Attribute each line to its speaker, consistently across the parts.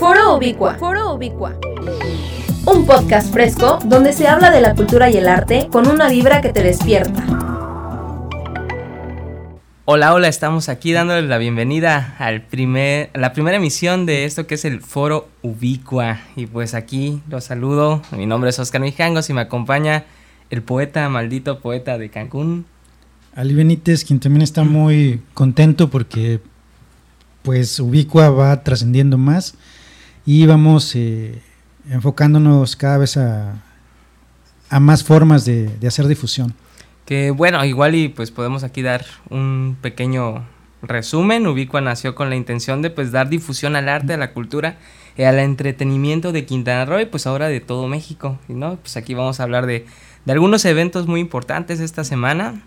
Speaker 1: Foro Ubicua. Foro Ubicua. Un podcast fresco donde se habla de la cultura y el arte con una vibra que te despierta.
Speaker 2: Hola, hola, estamos aquí dándoles la bienvenida al primer, a la primera emisión de esto que es el Foro Ubicua. Y pues aquí los saludo. Mi nombre es Oscar Mijangos y me acompaña el poeta, maldito poeta de Cancún.
Speaker 3: Ali Benítez, quien también está muy contento porque pues Ubicua va trascendiendo más y vamos eh, enfocándonos cada vez a, a más formas de, de, hacer difusión.
Speaker 2: Que bueno, igual y pues podemos aquí dar un pequeño resumen. Ubicua nació con la intención de pues dar difusión al arte, a la cultura y al entretenimiento de Quintana Roo y pues ahora de todo México. ¿no? Pues aquí vamos a hablar de, de algunos eventos muy importantes esta semana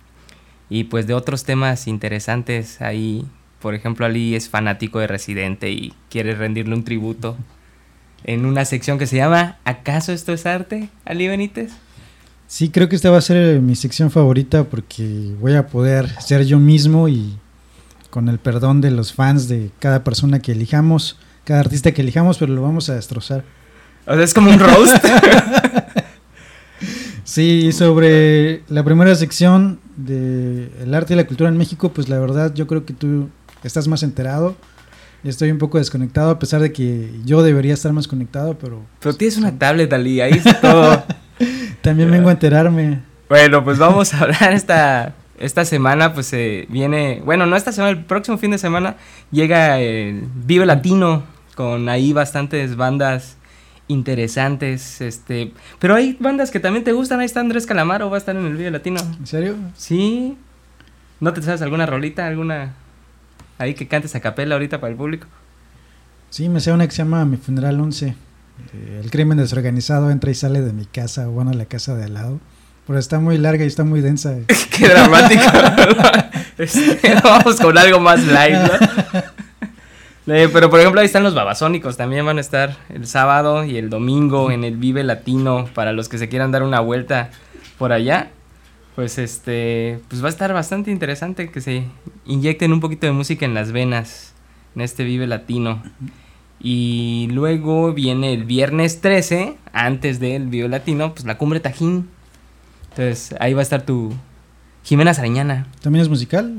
Speaker 2: y pues de otros temas interesantes ahí por ejemplo, Ali es fanático de Residente y quiere rendirle un tributo en una sección que se llama ¿Acaso esto es arte, Ali Benítez?
Speaker 3: Sí, creo que esta va a ser mi sección favorita porque voy a poder ser yo mismo y con el perdón de los fans de cada persona que elijamos, cada artista que elijamos, pero lo vamos a destrozar.
Speaker 2: O sea, es como un roast.
Speaker 3: sí, sobre la primera sección de el arte y la cultura en México, pues la verdad yo creo que tú estás más enterado. Estoy un poco desconectado, a pesar de que yo debería estar más conectado, pero...
Speaker 2: Pero tienes una tablet, Ali, ahí está todo.
Speaker 3: También vengo a enterarme.
Speaker 2: Bueno, pues vamos a hablar esta, esta semana, pues eh, viene... Bueno, no esta semana, el próximo fin de semana llega el Vive Latino, con ahí bastantes bandas interesantes, este... Pero hay bandas que también te gustan, ahí está Andrés Calamaro, va a estar en el Vive Latino.
Speaker 3: ¿En serio?
Speaker 2: Sí. ¿No te sabes alguna rolita, alguna ahí que cantes a capela ahorita para el público.
Speaker 3: Sí, me sé una que se llama Mi Funeral 11. El crimen desorganizado entra y sale de mi casa, o bueno, a la casa de al lado. Pero está muy larga y está muy densa.
Speaker 2: Qué dramático. vamos con algo más light, ¿no? Eh, pero por ejemplo ahí están los babasónicos, también van a estar el sábado y el domingo en el Vive Latino para los que se quieran dar una vuelta por allá pues este, pues va a estar bastante interesante que se inyecten un poquito de música en las venas en este Vive Latino. Y luego viene el viernes 13, antes del Vive Latino, pues la Cumbre Tajín. Entonces, ahí va a estar tu Jimena Sariñana.
Speaker 3: ¿También es musical?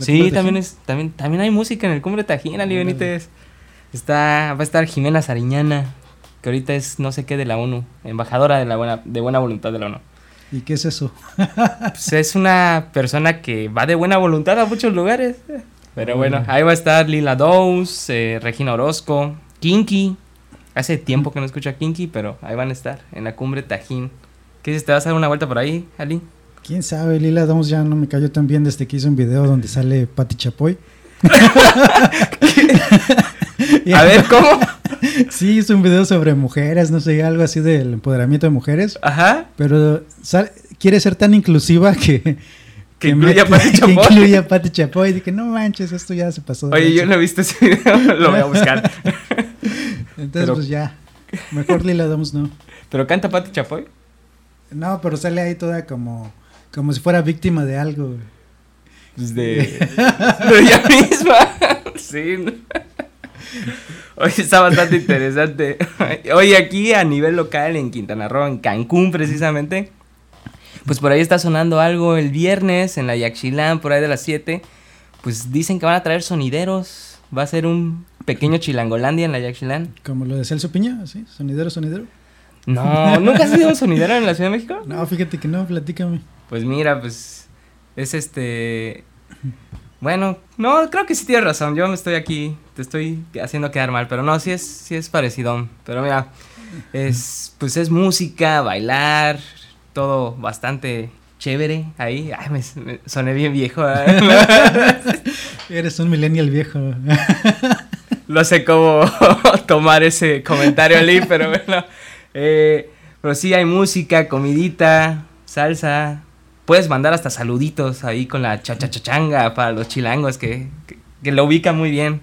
Speaker 2: Sí, también es también también hay música en el Cumbre Tajín, Ali Benítez. Está va a estar Jimena Sariñana, que ahorita es no sé qué de la ONU, embajadora de la buena de buena voluntad de la ONU.
Speaker 3: ¿Y qué es eso?
Speaker 2: pues es una persona que va de buena voluntad a muchos lugares. Pero bueno, ahí va a estar Lila Dowes, eh, Regina Orozco, Kinky. Hace tiempo que no escucho a Kinky, pero ahí van a estar, en la cumbre Tajín. ¿Qué dices? ¿Te vas a dar una vuelta por ahí, Ali?
Speaker 3: ¿Quién sabe? Lila Downs ya no me cayó tan bien desde que hizo un video donde sale Patti Chapoy.
Speaker 2: a ver, ¿cómo?
Speaker 3: Sí, hizo un video sobre mujeres, no sé, algo así del empoderamiento de mujeres.
Speaker 2: Ajá.
Speaker 3: Pero quiere ser tan inclusiva que...
Speaker 2: Que, incluye a Pati Chapoy.
Speaker 3: Que incluye a Pati Chapoy. Dije, no manches, esto ya se pasó.
Speaker 2: Oye, yo no he visto ese video, lo voy a buscar.
Speaker 3: Entonces, pero, pues ya. Mejor Lila Downs no.
Speaker 2: ¿Pero canta Pati Chapoy?
Speaker 3: No, pero sale ahí toda como, como si fuera víctima de algo.
Speaker 2: Pues de, de ella misma. sí. Hoy está bastante interesante. Hoy aquí a nivel local en Quintana Roo, en Cancún precisamente, pues por ahí está sonando algo el viernes en la Yaxchilán, por ahí de las 7. Pues dicen que van a traer sonideros. Va a ser un pequeño chilangolandia en la Yaxchilán.
Speaker 3: Como lo de Celso Piña, ¿sí? Sonidero, sonidero.
Speaker 2: No, ¿nunca has sido un sonidero en la Ciudad de México?
Speaker 3: No, fíjate que no, platícame.
Speaker 2: Pues mira, pues es este... Bueno, no, creo que sí tienes razón. Yo me estoy aquí, te estoy haciendo quedar mal, pero no, sí es, sí es parecido. Pero mira, es, pues es música, bailar, todo bastante chévere ahí. Ay, me, me soné bien viejo. ¿eh?
Speaker 3: Eres un millennial viejo.
Speaker 2: no sé cómo tomar ese comentario, Ali, pero bueno. Eh, pero sí hay música, comidita, salsa, puedes mandar hasta saluditos ahí con la chachachachanga para los chilangos que, que, que lo ubican muy bien.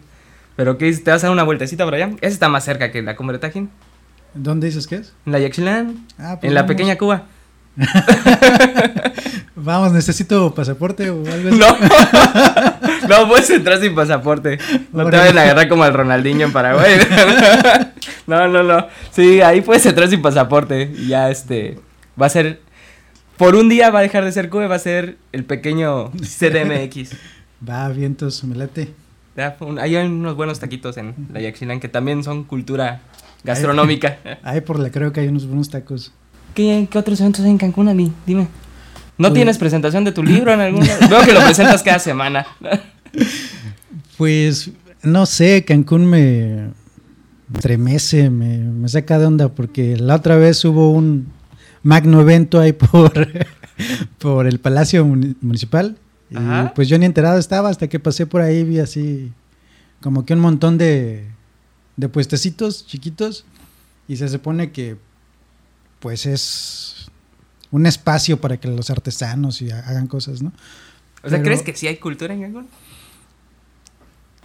Speaker 2: Pero ¿qué dices? ¿Te vas a dar una vueltecita por allá? Esa está más cerca que la cumbre Tajín.
Speaker 3: ¿Dónde dices que es?
Speaker 2: En la Yaxchilán.
Speaker 3: Ah, pues
Speaker 2: en la pequeña Cuba.
Speaker 3: Vamos, necesito pasaporte o algo así.
Speaker 2: No, no puedes entrar sin pasaporte. No te vayan a agarrar como al Ronaldinho en Paraguay. no, no, no. Sí, ahí puedes entrar sin pasaporte. Y ya este. Va a ser. Por un día va a dejar de ser Cube, va a ser el pequeño CDMX.
Speaker 3: Va, vientos, me late.
Speaker 2: Un- hay unos buenos taquitos en la Yaxchilán que también son cultura gastronómica.
Speaker 3: Ahí por la creo que hay unos buenos tacos.
Speaker 2: ¿Qué, qué otros eventos hay en Cancún, Ali? Dime. ¿No
Speaker 3: Pues-
Speaker 2: tienes presentación de tu libro en alguna? Veo que lo presentas cada semana.
Speaker 3: Pues no sé, Cancún me estremece, me, me saca de onda porque la otra vez hubo un magno evento ahí por, por el Palacio Muni- Municipal y
Speaker 2: Ajá.
Speaker 3: pues yo ni enterado estaba hasta que pasé por ahí vi así como que un montón de, de puestecitos chiquitos y se supone que pues es un espacio para que los artesanos y ha- hagan cosas, ¿no?
Speaker 2: O sea, ¿crees que sí hay cultura en Cancún?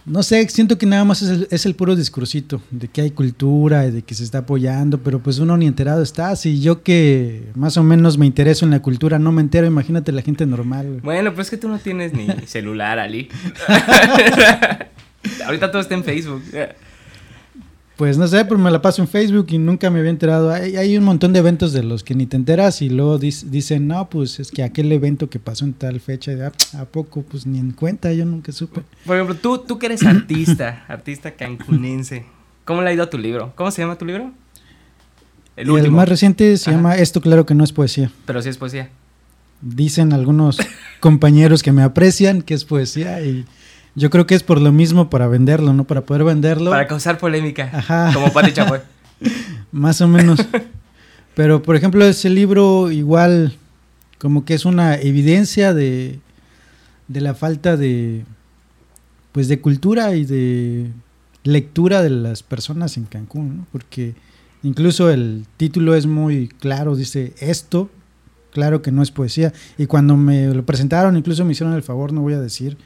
Speaker 3: No sé, siento que nada más es el, es el puro discursito de que hay cultura y de que se está apoyando, pero pues uno ni enterado está. Si yo que más o menos me intereso en la cultura no me entero, imagínate la gente normal. güey.
Speaker 2: Bueno, pues es que tú no tienes ni celular, Ali. Ahorita todo está en Facebook.
Speaker 3: Pues no sé, pero me la paso en Facebook y nunca me había enterado. Hay, hay un montón de eventos de los que ni te enteras y luego dis- dicen, no, pues es que aquel evento que pasó en tal fecha, "Ah, ¿a poco? Pues ni en cuenta, yo nunca supe.
Speaker 2: Por ejemplo, tú, tú que eres artista, artista cancunense. ¿Cómo le ha ido a tu libro? ¿Cómo se llama tu libro? El
Speaker 3: Y
Speaker 2: último.
Speaker 3: más reciente se
Speaker 2: Ajá.
Speaker 3: llama Esto claro que no es poesía.
Speaker 2: Pero sí es poesía.
Speaker 3: Dicen algunos compañeros que me aprecian que es poesía y yo creo que es por lo mismo para venderlo, ¿no? Para poder venderlo.
Speaker 2: Para causar polémica.
Speaker 3: Ajá.
Speaker 2: Como Pati Chapoy.
Speaker 3: Más o menos. Pero, por ejemplo, ese libro igual como que es una evidencia de, de la falta de, pues, de cultura y de lectura de las personas en Cancún, ¿no? Porque incluso el título es muy claro, dice esto, claro que no es poesía. Y cuando me lo presentaron, incluso me hicieron el favor, no voy a decir,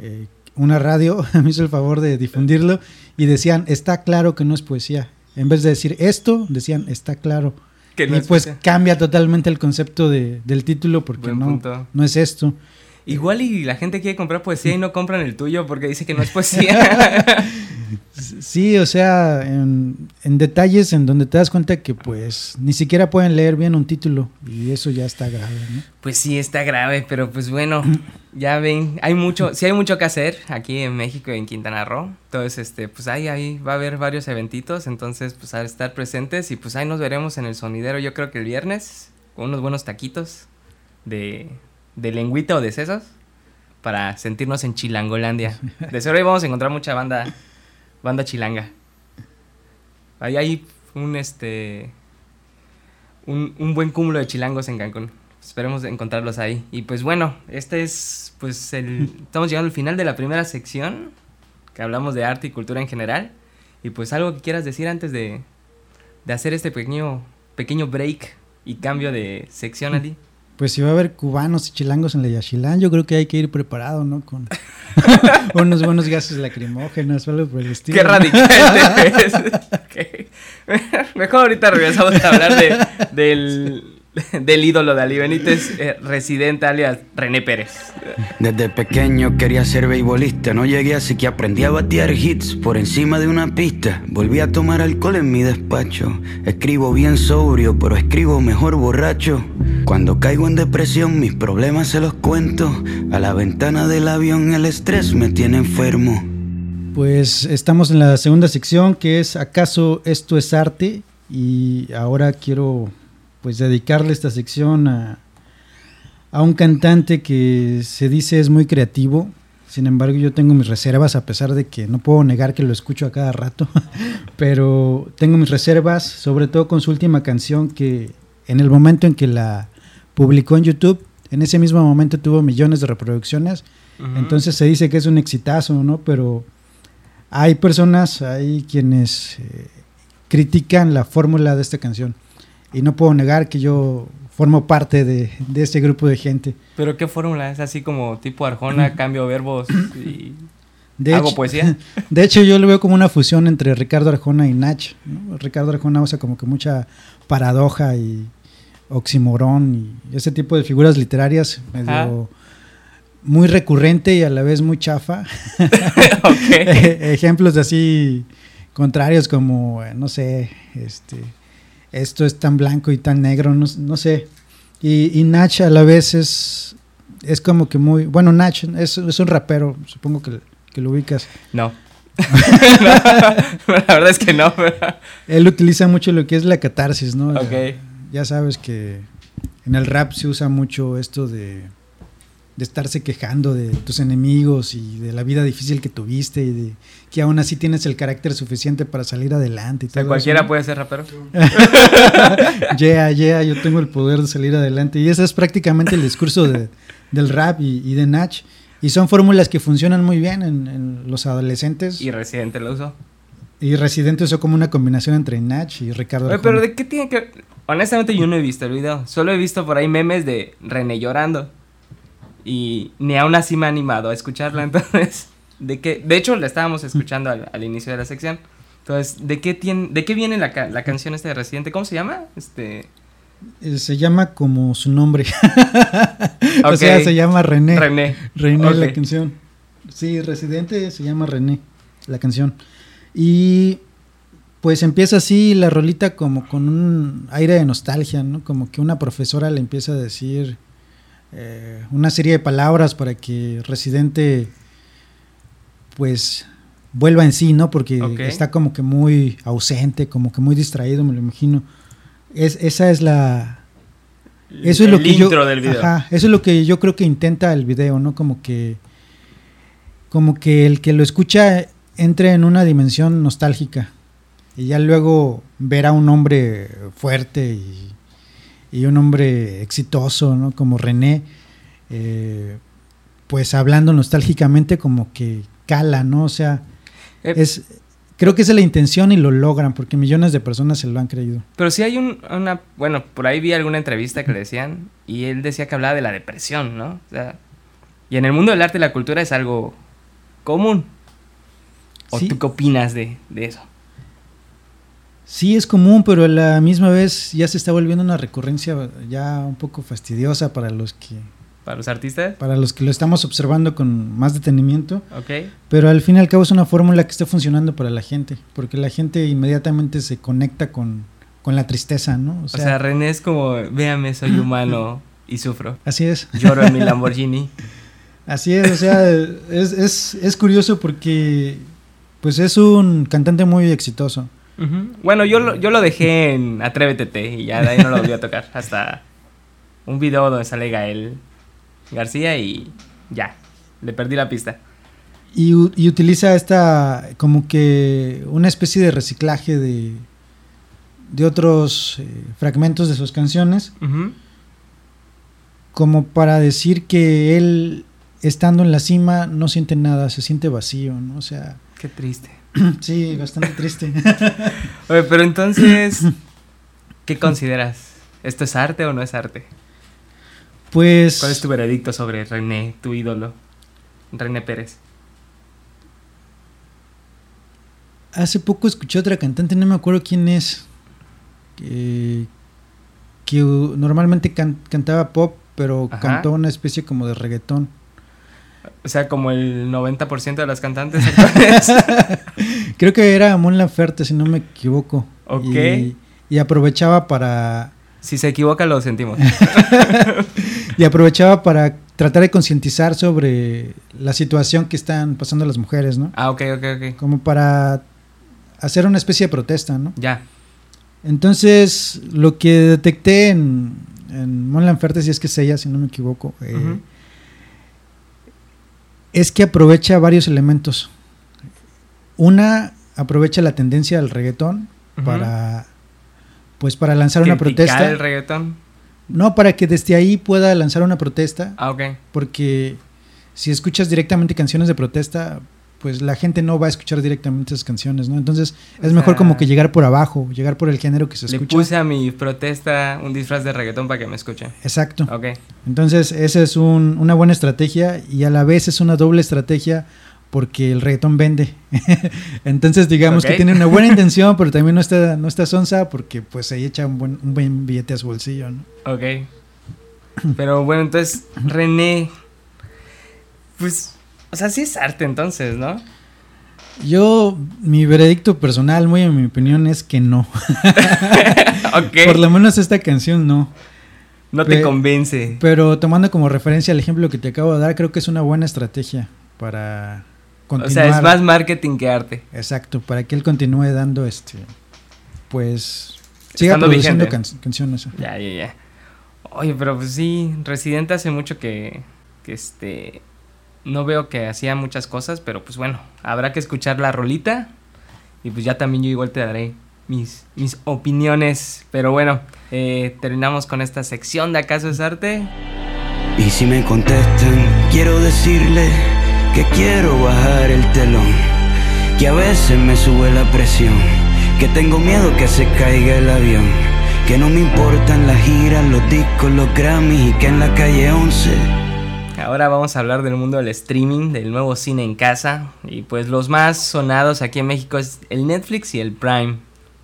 Speaker 3: eh, una radio me hizo el favor de difundirlo y decían, está claro que no es poesía. En vez de decir esto, decían, está claro.
Speaker 2: Que no
Speaker 3: y
Speaker 2: es
Speaker 3: pues
Speaker 2: poesía.
Speaker 3: cambia totalmente el concepto de- del título porque no, no es esto.
Speaker 2: Igual y la gente quiere comprar poesía y no compran el tuyo porque dice que no es poesía.
Speaker 3: Sí, o sea, en, en detalles en donde te das cuenta que pues ni siquiera pueden leer bien un título y eso ya está grave, ¿no?
Speaker 2: Pues sí, está grave, pero pues bueno, ya ven, hay mucho, sí hay mucho que hacer aquí en México y en Quintana Roo. Entonces, este, pues ahí, ahí va a haber varios eventitos, entonces pues a estar presentes y pues ahí nos veremos en el sonidero, yo creo que el viernes, con unos buenos taquitos de, de lengüita o de sesos para sentirnos en Chilangolandia. De seguro ahí vamos a encontrar mucha banda, banda chilanga. Ahí hay un, este, un, un buen cúmulo de chilangos en Cancún. Esperemos encontrarlos ahí. Y pues bueno, este es pues el... Estamos llegando al final de la primera sección, que hablamos de arte y cultura en general. Y pues algo que quieras decir antes de, de hacer este pequeño, pequeño break y cambio de sección, Ali.
Speaker 3: Pues si va a haber cubanos y chilangos en la Yaxchilán, yo creo que hay que ir preparado, ¿no? Con unos buenos gases lacrimógenos o algo por el estilo.
Speaker 2: Qué
Speaker 3: ¿no?
Speaker 2: radical te ves. Ok. Mejor ahorita regresamos a hablar de, del, del ídolo de Ali Benítez, eh, residente alias René Pérez.
Speaker 4: Desde pequeño quería ser beisbolista, no llegué así que aprendí a batear hits por encima de una pista. Volví a tomar alcohol en mi despacho. Escribo bien sobrio, pero escribo mejor borracho. Cuando caigo en depresión, mis problemas se los cuento. A la ventana del avión el estrés me tiene enfermo.
Speaker 3: Pues estamos en la segunda sección que es ¿acaso esto es arte? Y ahora quiero pues dedicarle esta sección a, a un cantante que se dice es muy creativo. Sin embargo, yo tengo mis reservas a pesar de que no puedo negar que lo escucho a cada rato, pero tengo mis reservas, sobre todo con su última canción que en el momento en que la publicó en YouTube, en ese mismo momento tuvo millones de reproducciones. Entonces se dice que es un exitazo, ¿no? Pero hay personas, hay quienes eh, critican la fórmula de esta canción. Y no puedo negar que yo formo parte de, de este grupo de gente.
Speaker 2: Pero qué fórmula, es así como tipo Arjona, cambio verbos y
Speaker 3: De
Speaker 2: hago
Speaker 3: hecho,
Speaker 2: poesía.
Speaker 3: De hecho, yo lo veo como una fusión entre Ricardo Arjona y Nach. ¿no? Ricardo Arjona usa como que mucha paradoja y oximorón y ese tipo de figuras literarias medio muy recurrente y a la vez muy chafa. Ejemplos de así contrarios como, eh, no sé, este, esto es tan blanco y tan negro, no, no sé. Y, y, Nach a la vez es, es como que muy, bueno, Nach es, es un rapero, supongo que, que lo ubicas.
Speaker 2: No. no, la verdad es que no. Pero...
Speaker 3: Él utiliza mucho lo que es la catarsis, ¿no?
Speaker 2: Ok.
Speaker 3: Ya sabes que en el rap se usa mucho esto de, de estarse quejando de tus enemigos y de la vida difícil que tuviste y de que aún así tienes el carácter suficiente para salir adelante. Y
Speaker 2: O sea,
Speaker 3: todo
Speaker 2: cualquiera puede ser rapero.
Speaker 3: Yeah, yeah, yo tengo el poder de salir adelante. Y ese es prácticamente el discurso de- del rap y, y de Nach. Y son fórmulas que funcionan muy bien en, en los adolescentes.
Speaker 2: Y
Speaker 3: Y,
Speaker 2: Residente lo usó.
Speaker 3: Residente usó como una combinación entre Nach y Ricardo
Speaker 2: Oye, pero ¿de qué tiene que...? Honestamente yo no he visto el video. Solo he visto por ahí memes de René llorando. Y ni aún así me ha animado a escucharla. Entonces, ¿de qué? De hecho, la estábamos escuchando al, al inicio de la sección. Entonces, ¿de qué, tiene, de qué viene la, la canción esta de Residente? ¿Cómo se llama? Este...
Speaker 3: Eh, Se llama como su nombre. o sea, se llama René.
Speaker 2: René.
Speaker 3: René la canción. Sí, Residente se llama René, la canción. Y pues empieza así la rolita como con un aire de nostalgia, ¿no? Como que una profesora le empieza a decir eh, una serie de palabras para que Residente pues vuelva en sí, ¿no? Porque está como que muy ausente, como que muy distraído, me lo imagino. Es, esa es la, eso es lo que yo,
Speaker 2: intro del video.
Speaker 3: Ajá, eso es lo que yo creo que intenta el video, ¿no? Como que como que el que lo escucha entre en una dimensión nostálgica y ya luego ver a un hombre fuerte y, y un hombre exitoso, ¿no? Como René, eh, pues hablando nostálgicamente como que cala, ¿no? O sea,
Speaker 2: Eh,
Speaker 3: es creo que esa es la intención y lo logran porque millones de personas se lo han creído.
Speaker 2: Pero sí hay un, una... Bueno, por ahí vi alguna entrevista que le decían y él decía que hablaba de la depresión, ¿no? O sea, y en el mundo del arte y la cultura es algo común. ¿O
Speaker 3: Sí.
Speaker 2: tú qué opinas de, de eso?
Speaker 3: Sí, es común, pero a la misma vez ya se está volviendo una recurrencia ya un poco fastidiosa para los que
Speaker 2: ¿Para los artistas?
Speaker 3: para los que lo estamos observando con más detenimiento,
Speaker 2: Ok.
Speaker 3: pero al fin y al cabo es una fórmula que está funcionando para la gente, porque la gente inmediatamente se conecta con, con la tristeza, ¿no? O
Speaker 2: O
Speaker 3: sea,
Speaker 2: sea, René es como, véame, soy humano y sufro.
Speaker 3: así es.
Speaker 2: Lloro en mi Lamborghini.
Speaker 3: Así es, o sea, es, es, es curioso porque pues es un cantante muy exitoso.
Speaker 2: Bueno, yo lo, yo lo dejé en Atrévete Te, y ya de ahí no lo volví a tocar. Hasta un video donde sale Gael García y ya, le perdí la pista.
Speaker 3: Y, utiliza esta como que una especie de reciclaje de, de otros eh, fragmentos de sus canciones, como para decir que él, estando en la cima, no siente nada, se siente vacío, ¿no? O sea,
Speaker 2: Qué triste.
Speaker 3: sí, bastante triste.
Speaker 2: Oye, pero entonces, ¿qué consideras? ¿Esto es arte o no es arte?
Speaker 3: Pues
Speaker 2: ¿Cuál es tu veredicto sobre René, tu ídolo? René Pérez.
Speaker 3: hace poco escuché otra cantante, no me acuerdo quién es, que, que normalmente can- cantaba pop, pero
Speaker 2: Ajá.
Speaker 3: cantó una especie como de reggaetón.
Speaker 2: O sea, como el 90% de las cantantes actuales.
Speaker 3: Creo que era Mon Laferte, si no me equivoco.
Speaker 2: Ok.
Speaker 3: Y, y aprovechaba para
Speaker 2: si se equivoca, lo sentimos.
Speaker 3: y aprovechaba para tratar de concientizar sobre la situación que están pasando las mujeres, ¿no?
Speaker 2: Ah, ok, ok, ok.
Speaker 3: Como para hacer una especie de protesta, ¿no?
Speaker 2: Ya.
Speaker 3: Entonces, lo que detecté en, en Mon Laferte, si es que es ella, si no me equivoco, eh. Es que aprovecha varios elementos. Una, aprovecha la tendencia del reggaetón para, pues, para lanzar una protesta.
Speaker 2: el reggaetón.
Speaker 3: No, para que desde ahí pueda lanzar una protesta,
Speaker 2: Ah, ok.
Speaker 3: porque si escuchas directamente canciones de protesta, pues la gente no va a escuchar directamente esas canciones, ¿no? Entonces
Speaker 2: O
Speaker 3: es mejor
Speaker 2: sea,
Speaker 3: como que llegar por abajo, llegar por el género que se
Speaker 2: Le
Speaker 3: escucha.
Speaker 2: puse a mi protesta un disfraz de reggaetón para que me escuche.
Speaker 3: Exacto.
Speaker 2: Ok.
Speaker 3: Entonces, esa es un- una buena estrategia y a la vez es una doble estrategia porque el reggaetón vende. Entonces, digamos que tiene una buena intención, pero también no está, no está sonsa porque pues se echa un buen, un buen billete a su bolsillo, ¿no?
Speaker 2: Ok. Pero bueno, entonces, René. Pues. O sea, sí es arte entonces, ¿no?
Speaker 3: Yo, mi veredicto personal, muy en mi opinión, es que no.
Speaker 2: ok.
Speaker 3: Por lo menos esta canción no.
Speaker 2: No te
Speaker 3: Pe-
Speaker 2: convence.
Speaker 3: Pero tomando como referencia el ejemplo que te acabo de dar, creo que es una buena estrategia para
Speaker 2: O
Speaker 3: continuar.
Speaker 2: sea, es más marketing que arte.
Speaker 3: Exacto, para que él continúe dando este. Pues. Siga
Speaker 2: Estando
Speaker 3: produciendo can- canciones.
Speaker 2: Ya, ya, ya. Oye, pero pues sí, Residente hace mucho que, que este... No veo que hacía muchas cosas, pero pues bueno, habrá que escuchar la rolita. Y pues ya también yo igual te daré mis, mis opiniones. Pero bueno, eh, terminamos con esta sección de ¿Acaso es arte?
Speaker 4: Y si me contestan, quiero decirle que quiero bajar el telón, que a veces me sube la presión, que tengo miedo que se caiga el avión, que no me importan las giras, los discos, los Grammys y que en la calle 11
Speaker 2: Ahora vamos a hablar del mundo del streaming, del nuevo cine en casa. Y pues los más sonados aquí en México es el Netflix y el Prime.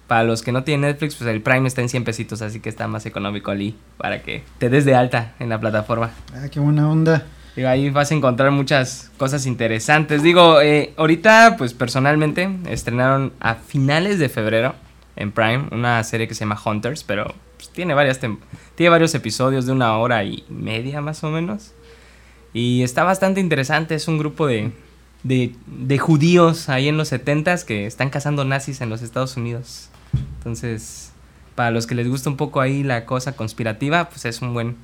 Speaker 2: Para los que no tienen Netflix, pues el Prime está en 100 pesitos, así que está más económico allí para que te des de alta en la plataforma.
Speaker 3: Ah, qué buena onda.
Speaker 2: Digo, ahí vas a encontrar muchas cosas interesantes. Digo, eh, ahorita, pues personalmente, estrenaron a finales de febrero en Prime una serie que se llama Hunters, pero pues, tiene, varias tiene varios episodios de una hora y media más o menos. Y está bastante interesante, es un grupo de, de, de judíos ahí en los 70s que están cazando nazis en los Estados Unidos. Entonces, para los que les gusta un poco ahí la cosa conspirativa, pues es un buen,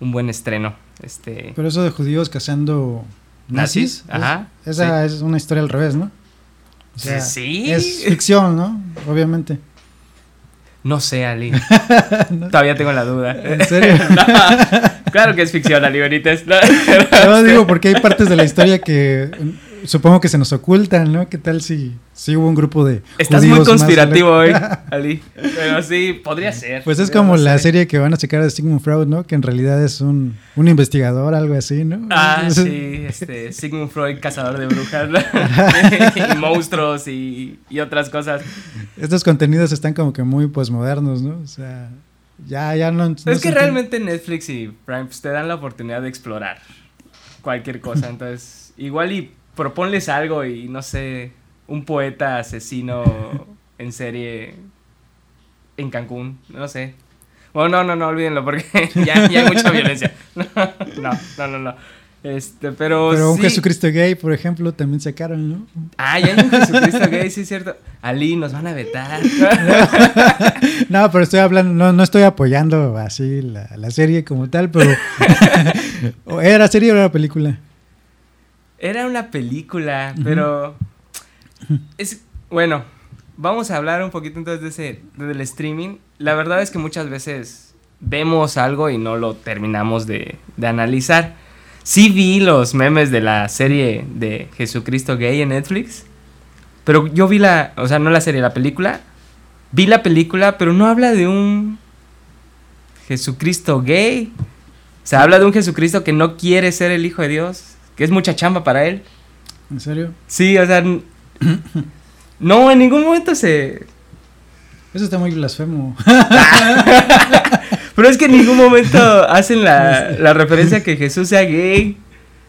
Speaker 2: un buen estreno. Este,
Speaker 3: Pero eso de judíos cazando nazis.
Speaker 2: ¿Nazis? Ajá,
Speaker 3: es- esa es una historia al revés, ¿no? O sea,
Speaker 2: Sí.
Speaker 3: Es ficción, ¿no? Obviamente.
Speaker 2: No sé, Ali. Todavía tengo la duda.
Speaker 3: ¿En serio?
Speaker 2: No, claro que es ficción, Ali Benítez. No,
Speaker 3: No, digo, porque hay partes de la historia que supongo que se nos ocultan, ¿no? ¿Qué tal si, si hubo un grupo de.
Speaker 2: Estás muy conspirativo hoy, Ali. Pero sí, podría ser.
Speaker 3: Pues es como
Speaker 2: no
Speaker 3: la
Speaker 2: sé.
Speaker 3: serie que van a sacar de Sigmund Freud, ¿no? Que en realidad es un, un investigador, algo así, ¿no?
Speaker 2: Ah, sí, este, Sigmund Freud, cazador de brujas, ¿no? y monstruos y, y otras cosas.
Speaker 3: Estos contenidos están como que muy posmodernos, ¿no? O sea, ya, ya no. no
Speaker 2: es que realmente Netflix y Prime pues, te dan la oportunidad de explorar cualquier cosa. Entonces, igual y proponles algo y no sé, un poeta asesino en serie en Cancún, no sé. Bueno, no, no, no, olvídenlo porque ya, ya hay mucha violencia. No, no, no, no. Este, pero,
Speaker 3: Pero un
Speaker 2: sí.
Speaker 3: Jesucristo gay, por ejemplo, también sacaron, ¿no?
Speaker 2: Ah, ya hay un Jesucristo gay, sí es cierto. Ali, nos van a vetar.
Speaker 3: No, pero estoy hablando, no, no estoy apoyando así la, la serie como tal, pero. ¿O ¿Era serie o era película?
Speaker 2: Era una película, pero es bueno. Vamos a hablar un poquito entonces de ese del streaming. La verdad es que muchas veces vemos algo y no lo terminamos de, de analizar. Sí vi los memes de la serie de Jesucristo gay en Netflix, pero yo vi la, o sea, no la serie, la película. Vi la película, pero no habla de un Jesucristo gay. O sea, habla de un Jesucristo que no quiere ser el hijo de Dios, que es mucha chamba para él.
Speaker 3: ¿En serio?
Speaker 2: Sí, o sea, no, en ningún momento se...
Speaker 3: Eso está muy blasfemo.
Speaker 2: Pero es que en ningún momento hacen la, la referencia a que Jesús sea gay.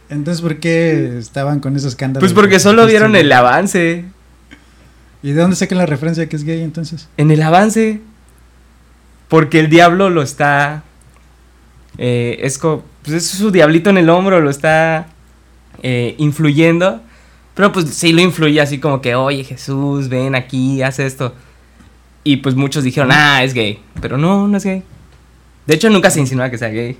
Speaker 3: Entonces, ¿por qué estaban con esos escándalos?
Speaker 2: Pues porque solo vieron el avance.
Speaker 3: ¿Y de dónde sacan la referencia que es gay entonces?
Speaker 2: En el avance. Porque el diablo lo está... eh, es, co- pues es su diablito en el hombro, lo está eh, influyendo. Pero pues sí lo influye así como que, oye Jesús, ven aquí, haz esto. Y pues muchos dijeron, ah, es gay. Pero no, no es gay. De hecho, nunca se insinúa que sea gay.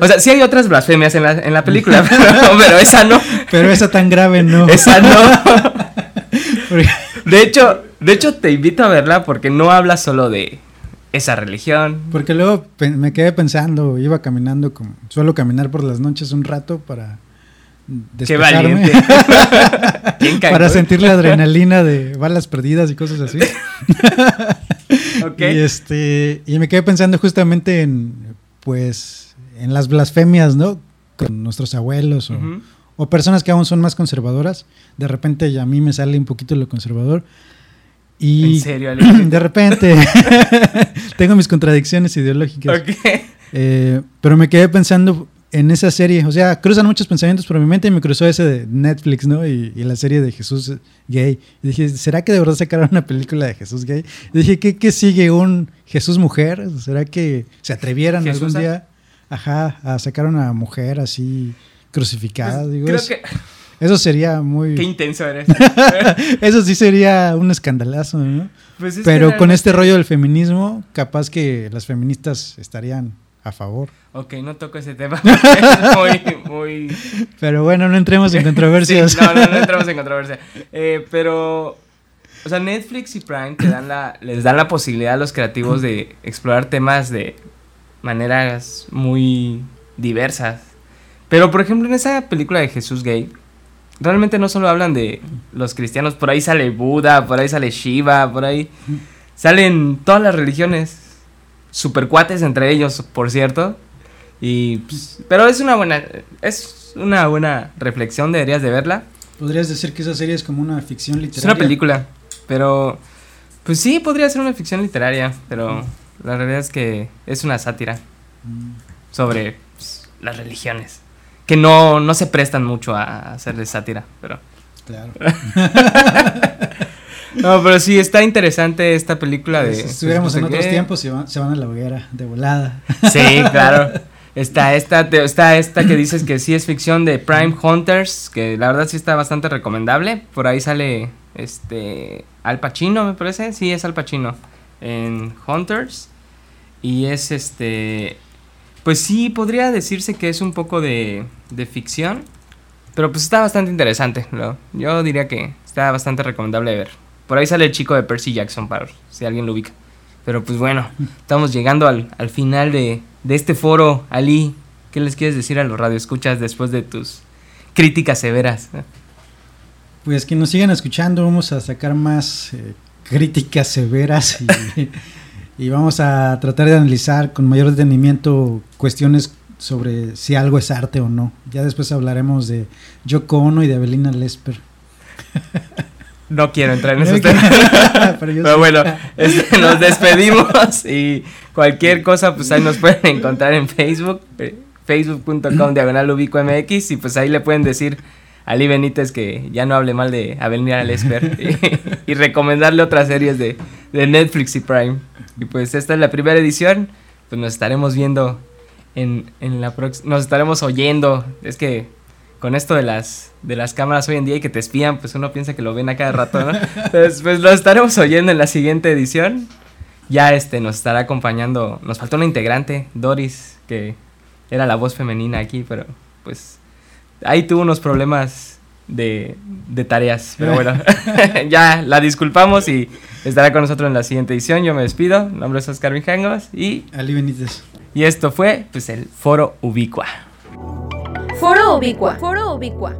Speaker 2: O sea, sí hay otras blasfemias en la, en la película, pero, pero esa no.
Speaker 3: pero esa tan grave no.
Speaker 2: Esa no. De hecho, de hecho te invito a verla porque no habla solo de esa religión.
Speaker 3: Porque luego me quedé pensando, iba caminando como suelo caminar por las noches un rato para
Speaker 2: Qué
Speaker 3: despejarme,
Speaker 2: valiente. ¿Quién
Speaker 3: para sentir la adrenalina de balas perdidas y cosas así. Y este y me quedé pensando justamente en pues en las blasfemias, ¿no? Con nuestros abuelos o, personas que aún son más conservadoras. De repente a mí me sale un poquito lo conservador. Y
Speaker 2: ¿En serio,
Speaker 3: de repente tengo mis contradicciones ideológicas. Eh, pero me quedé pensando en esa serie. O sea, cruzan muchos pensamientos por mi mente y me cruzó ese de Netflix, ¿no? Y, y la serie de Jesús gay. Y dije, ¿será que de verdad sacaron una película de Jesús gay? Y dije, ¿qué, qué sigue? ¿Un Jesús mujer? ¿Será que se atrevieran algún día ajá, a sacar una mujer así crucificada?
Speaker 2: Pues,
Speaker 3: Digo,
Speaker 2: creo
Speaker 3: es-
Speaker 2: que.
Speaker 3: Eso sería muy...
Speaker 2: Qué intenso eres.
Speaker 3: Eso sí sería un escandalazo, ¿no?
Speaker 2: Pues es
Speaker 3: Pero con este rollo del feminismo, capaz que las feministas estarían a favor.
Speaker 2: Ok, no toco ese tema. es muy, muy.
Speaker 3: Pero bueno, no entremos en controversias.
Speaker 2: Sí, no, no, no entramos en controversia. Eh, pero. O sea, Netflix y Prime te dan la, les dan la posibilidad a los creativos de explorar temas de maneras muy diversas. Pero, por ejemplo, en esa película de Jesús Gay, realmente no solo hablan de los cristianos, por ahí sale Buda, por ahí sale Shiva, por ahí salen todas las religiones, super cuates entre ellos, por cierto. Y, pues, pero es una buena, es una buena reflexión, deberías de verla.
Speaker 3: Podrías decir que esa serie es como una ficción
Speaker 2: Es
Speaker 3: literaria.
Speaker 2: una película, pero pues sí, podría ser una ficción literaria, pero la realidad es que es una sátira
Speaker 3: Mm,
Speaker 2: sobre pues, las religiones, que no, no se prestan mucho a hacerle sátira, pero...
Speaker 3: Claro.
Speaker 2: No, pero sí, está interesante esta película de...
Speaker 3: si estuviéramos en otros tiempos, se van, se van a la hoguera de volada.
Speaker 2: Sí, claro. Está esta, está esta que dices que sí es ficción de Prime Hunters, que la verdad sí está bastante recomendable. Por ahí sale este Al Pacino, me parece. Sí, es Al Pacino en Hunters. Y es este pues sí, podría decirse que es un poco de, de ficción, pero pues está bastante interesante, ¿no? Yo diría que está bastante recomendable de ver. Por ahí sale el chico de Percy Jackson, para si alguien lo ubica. Pero pues bueno, estamos llegando al, al final de, de este foro. Ali, ¿qué les quieres decir a los radioescuchas después de tus críticas severas?
Speaker 3: Pues que nos sigan escuchando, vamos a sacar más eh, críticas severas y, vamos a tratar de analizar con mayor detenimiento cuestiones sobre si algo es arte o no. Ya después hablaremos de Yoko Ono y de Avelina Lesper.
Speaker 2: No quiero entrar en esos temas.
Speaker 3: Pero yo
Speaker 2: Pero
Speaker 3: sí.
Speaker 2: bueno, este, nos despedimos y cualquier cosa, pues ahí nos pueden encontrar en Facebook, eh, facebook.com diagonal ubico MX y pues ahí le pueden decir a Ali Benítez que ya no hable mal de Avelina Lesper y, y recomendarle otras series de, de Netflix y Prime. Y pues esta es la primera edición, pues nos estaremos viendo en, en la próxima, nos estaremos oyendo, es que con esto de las de las cámaras hoy en día y que te espían, pues uno piensa que lo ven a cada rato, ¿no? Entonces, pues lo estaremos oyendo en la siguiente edición. Ya este nos estará acompañando, nos faltó una integrante, Doris, que era la voz femenina aquí, pero pues ahí tuvo unos problemas de, de tareas, pero bueno, ya la disculpamos y estará con nosotros en la siguiente edición. Yo me despido, mi nombre es Oscar Mijangos y,
Speaker 3: Ali Benítez.
Speaker 2: y esto fue pues el Foro Ubicua.
Speaker 1: Foro Ubicua. Foro Ubicua.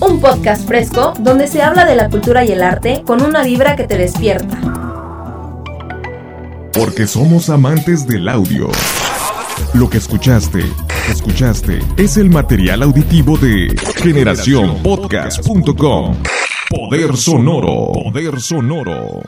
Speaker 1: Un podcast fresco donde se habla de la cultura y el arte con una vibra que te despierta.
Speaker 5: Porque somos amantes del audio. Lo que escuchaste, escuchaste, es el material auditivo de generacionpodcast.com. Poder sonoro. Poder sonoro.